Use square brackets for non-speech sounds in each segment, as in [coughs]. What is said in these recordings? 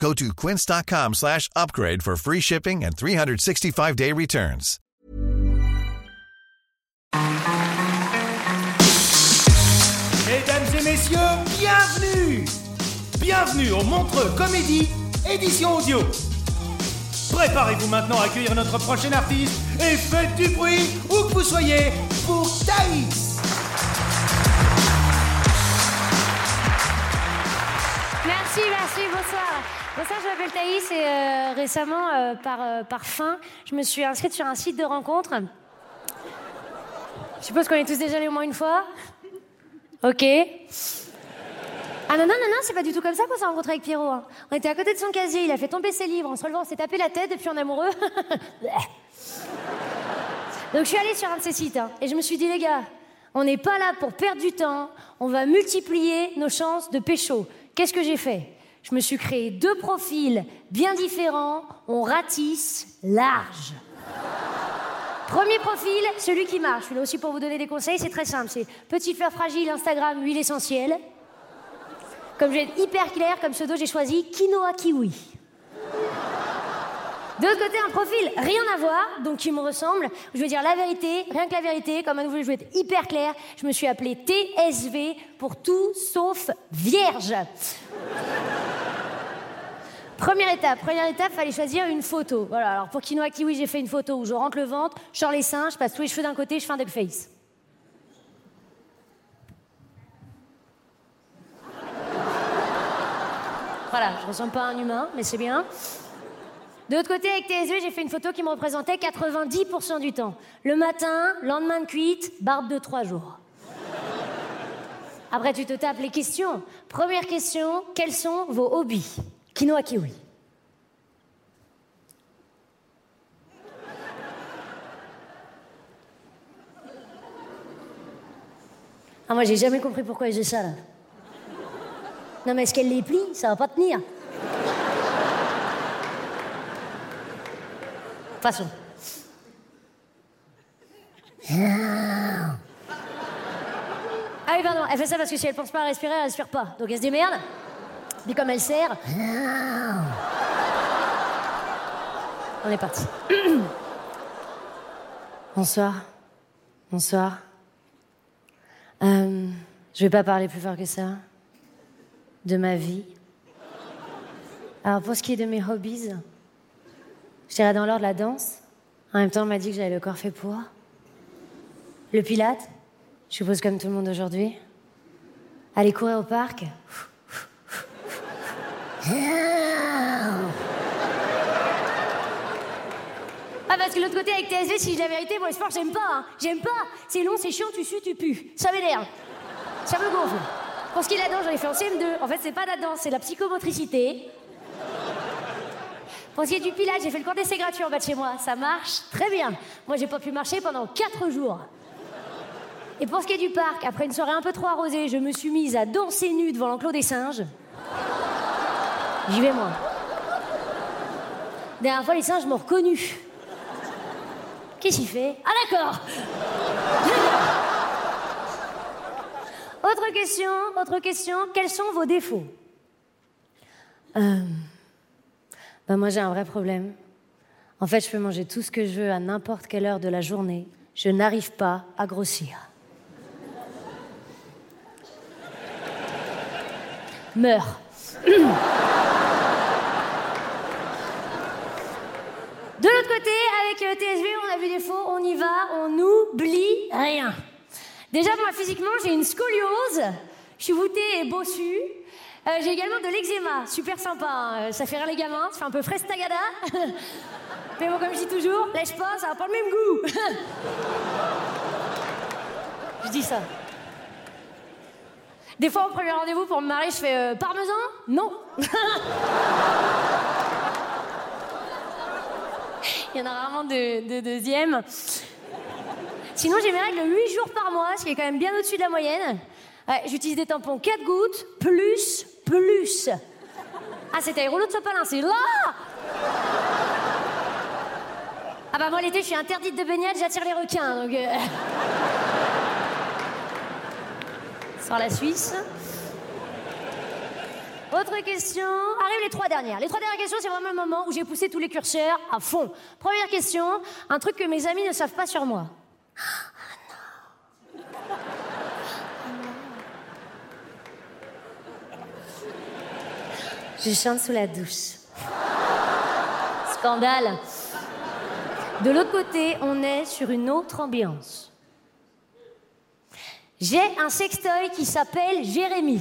Go to quince.com slash upgrade for free shipping and 365-day returns. Mesdames et messieurs, bienvenue Bienvenue au Montreux Comédie, édition audio. Préparez-vous maintenant à accueillir notre prochain artiste et faites du bruit où que vous soyez pour Thaïs Merci, merci, bonsoir. Bonsoir, je m'appelle Thaïs et euh, récemment, euh, par, euh, fin, je me suis inscrite sur un site de rencontre. Je suppose qu'on est tous déjà allés au moins une fois. Ok. Ah non, non, non, non, c'est pas du tout comme ça qu'on s'est rencontré avec Pierrot. hein. On était à côté de son casier, il a fait tomber ses livres, en se relevant, on s'est tapé la tête depuis en amoureux. [laughs] Donc je suis allée sur un de ces sites hein, et je me suis dit, les gars, on n'est pas là pour perdre du temps, on va multiplier nos chances de pécho. Qu'est-ce que j'ai fait? Je me suis créé deux profils bien différents, on ratisse large. Premier profil, celui qui marche. Je suis là aussi pour vous donner des conseils, c'est très simple. C'est petite fleur fragile, Instagram, huile essentielle. Comme je vais être hyper clair, comme pseudo, j'ai choisi quinoa kiwi. De l'autre côté, un profil rien à voir, donc qui me ressemble. Je veux dire la vérité, rien que la vérité. Comme à nouveau, je vais être hyper clair. Je me suis appelé TSV pour tout sauf vierge. Première étape, première étape, fallait choisir une photo. Voilà, alors pour quinoa kiwi, j'ai fait une photo où je rentre le ventre, je sors les seins, je passe tous les cheveux d'un côté, je fais un deep face. Voilà, je ressemble pas à un humain, mais c'est bien. De l'autre côté, avec TSV, j'ai fait une photo qui me représentait 90% du temps. Le matin, lendemain de cuite, barbe de trois jours. Après, tu te tapes les questions. Première question, quels sont vos hobbies? Quinoa kiwi. Ah, moi, j'ai jamais compris pourquoi j'ai ça, là. Non, mais est-ce qu'elle les plie? Ça va pas tenir. Passons. Ah oui, pardon, elle fait ça parce que si elle pense pas à respirer, elle respire pas. Donc elle se démerde. Puis comme elle serre. On est parti. [coughs] Bonsoir. Bonsoir. Euh, je vais pas parler plus fort que ça. De ma vie. Alors pour ce qui est de mes hobbies, je dirais dans l'ordre la danse. En même temps, on m'a dit que j'avais le corps fait pour. Le pilate, je suppose comme tout le monde aujourd'hui. Aller courir au parc. Ah, parce que l'autre côté, avec TSV, si je la vérité, moi, le sport, j'aime pas. hein. J'aime pas. C'est long, c'est chiant, tu sues, tu pues. Ça m'énerve. Ça me gonfle. Pour ce qui est de la danse, j'en ai fait en CM2. En fait, c'est pas la danse, c'est la psychomotricité. Pour ce qui est du pilates, j'ai fait le cours d'essai gratuit en bas de chez moi. Ça marche très bien. Moi, j'ai pas pu marcher pendant 4 jours. Et pour ce qui est du parc, après une soirée un peu trop arrosée, je me suis mise à danser nue devant l'enclos des singes. J'y vais, moi. Dernière fois, les singes m'ont reconnu. Qu'est-ce qu'il fait? Ah, d'accord Autre question, autre question. Quels sont vos défauts? Euh, ben moi, j'ai un vrai problème. En fait, je peux manger tout ce que je veux à n'importe quelle heure de la journée. Je n'arrive pas à grossir. Meurs. [clears throat] Côté, avec euh, TSV, on a vu des faux, on y va, on n'oublie rien. Déjà, moi, physiquement, j'ai une scoliose, je suis voûtée et bossue. Euh, j'ai également de l'eczéma, super sympa, hein. ça fait rire les gamins, ça fait un peu fraise tagada. [laughs] Mais bon, comme je dis toujours, lèche pas, ça n'a pas le même goût. [laughs] je dis ça. Des fois, au premier rendez-vous pour me marier, je fais euh, parmesan? Non. [laughs] Il y en a rarement de, de deuxième. Sinon, j'ai mes règles 8 jours par mois, ce qui est quand même bien au-dessus de la moyenne. J'utilise des tampons 4 gouttes, plus, plus. Ah, c'était Aérolo de Sopalin, c'est là Ah bah moi l'été, je suis interdite de baignade, j'attire les requins, donc... euh. La Suisse. Autre question. Arrivent les trois dernières. Les trois dernières questions, c'est vraiment le moment où j'ai poussé tous les curseurs à fond. Première question, un truc que mes amis ne savent pas sur moi. Je chante sous la douche. Scandale. De l'autre côté, on est sur une autre ambiance. J'ai un sextoy qui s'appelle Jérémy.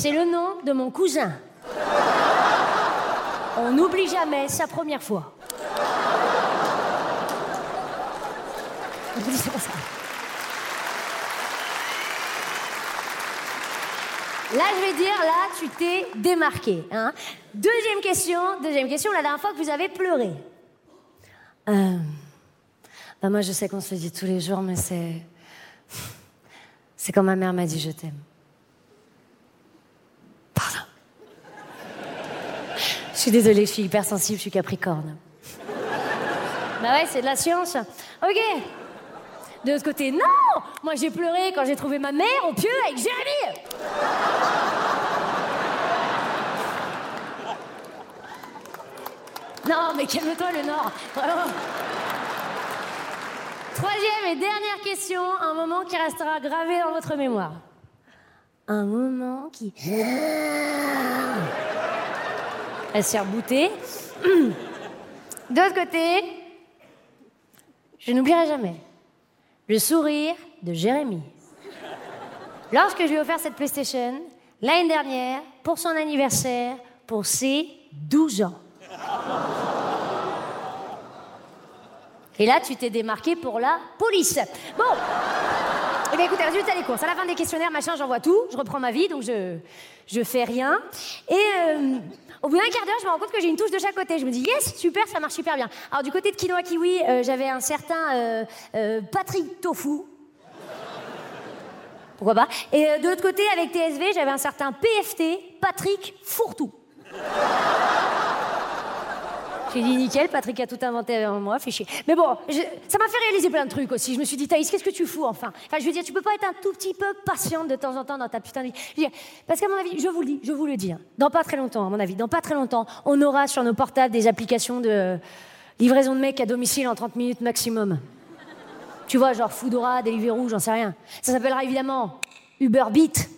C'est le nom de mon cousin. On n'oublie jamais sa première fois. Là, je vais dire, là, tu t'es démarqué. Hein. Deuxième question, deuxième question, la dernière fois que vous avez pleuré. Bah moi, je sais qu'on se le dit tous les jours, mais c'est. C'est quand ma mère m'a dit je t'aime. Pardon. Je suis désolée, je suis hypersensible, je suis capricorne. Bah ouais, c'est de la science. Ok. De l'autre côté, non Moi, j'ai pleuré quand j'ai trouvé ma mère au pieu avec Jérémy Non, mais calme-toi, le Nord. Vraiment. Troisième et dernière question, un moment qui restera gravé dans votre mémoire. Un moment qui. Elle. [clears throat] De l'autre côté, je n'oublierai jamais le sourire de Jérémy. Lorsque je lui ai offert cette PlayStation, l'année dernière, pour son anniversaire, pour ses 12 ans. Et là, tu t'es démarqué pour la police. Bon. Eh bien, écoutez, résultat des courses. À la fin des questionnaires, machin, j'envoie tout. Je reprends ma vie, donc je, je fais rien. Et euh, au bout d'un quart d'heure, je me rends compte que j'ai une touche de chaque côté. Je me dis, yes, super, ça marche super bien. Alors, du côté de Quinoa Kiwi, euh, j'avais un certain euh, Patrick Tofu. Pourquoi pas Et de l'autre côté, avec TSV, j'avais un certain PFT, Patrick Fourtou. J'ai dit nickel, Patrick a tout inventé avant moi, chier. Mais bon, ça m'a fait réaliser plein de trucs aussi. Je me suis dit, Thaïs, qu'est-ce que tu fous enfin? Enfin, je veux dire, tu peux pas être un tout petit peu patiente de temps en temps dans ta putain de vie. Parce qu'à mon avis, je vous le dis, je vous le dis, hein, dans pas très longtemps, à mon avis, dans pas très longtemps, on aura sur nos portables des applications de livraison de mecs à domicile en 30 minutes maximum. Tu vois, genre Foodora, Deliveroo, j'en sais rien. Ça s'appellera évidemment Uber Beat.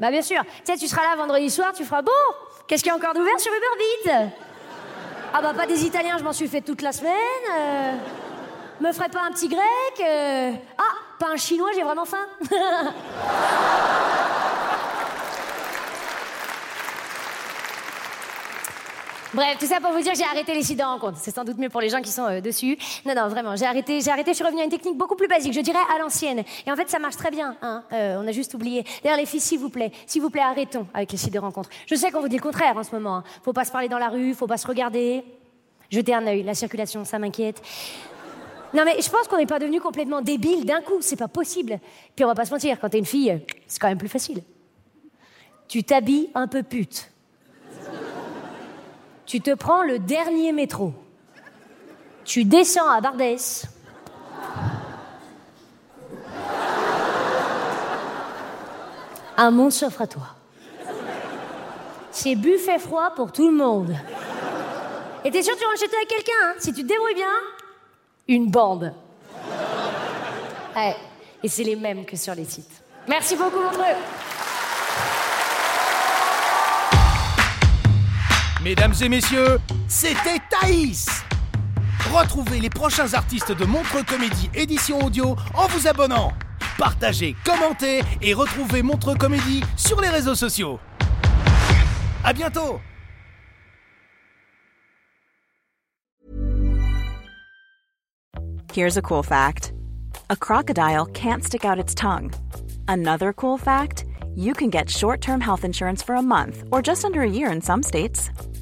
Bah bien sûr. Tu sais, tu seras là vendredi soir, tu feras bon. Qu'est-ce qu'il y a encore d'ouvert sur Uber Beat Ah bah pas des Italiens, je m'en suis fait toute la semaine. euh, me ferait pas un petit grec euh, Ah, pas un chinois, j'ai vraiment faim. [laughs] Bref, tout ça pour vous dire j'ai arrêté les sites de rencontre. C'est sans doute mieux pour les gens qui sont euh, dessus. Non, non, vraiment, j'ai arrêté, j'ai arrêté, je suis revenue à une technique beaucoup plus basique, je dirais à l'ancienne. Et en fait, ça marche très bien. Hein. Euh, on a juste oublié. D'ailleurs, les filles, s'il vous plaît, s'il vous plaît, arrêtons avec les sites de rencontre. Je sais qu'on vous dit le contraire en ce moment. hein. Faut pas se parler dans la rue, faut pas se regarder. Jetez un œil, la circulation, ça m'inquiète. Non mais je pense qu'on n'est pas devenu complètement débile d'un coup, c'est pas possible. Puis on va pas se mentir, quand t'es une fille, c'est quand même plus facile. Tu t'habilles un peu pute. Tu te prends le dernier métro. Tu descends à Bardès. Un monde s'offre à toi. C'est buffet froid pour tout le monde. Et t'es sûr que tu chez toi avec quelqu'un, hein Si tu te débrouilles bien, une bande. Ouais. Et c'est les mêmes que sur les sites. Merci beaucoup, Montreux. Mesdames et messieurs, c'était Thaïs Retrouvez les prochains artistes de Montre Comédie édition audio en vous abonnant. Partagez, commentez et retrouvez Montre Comédie sur les réseaux sociaux. À bientôt Here's a cool fact. A crocodile can't stick out its tongue. Another cool fact, you can get short-term health insurance for a month or just under a year in some states.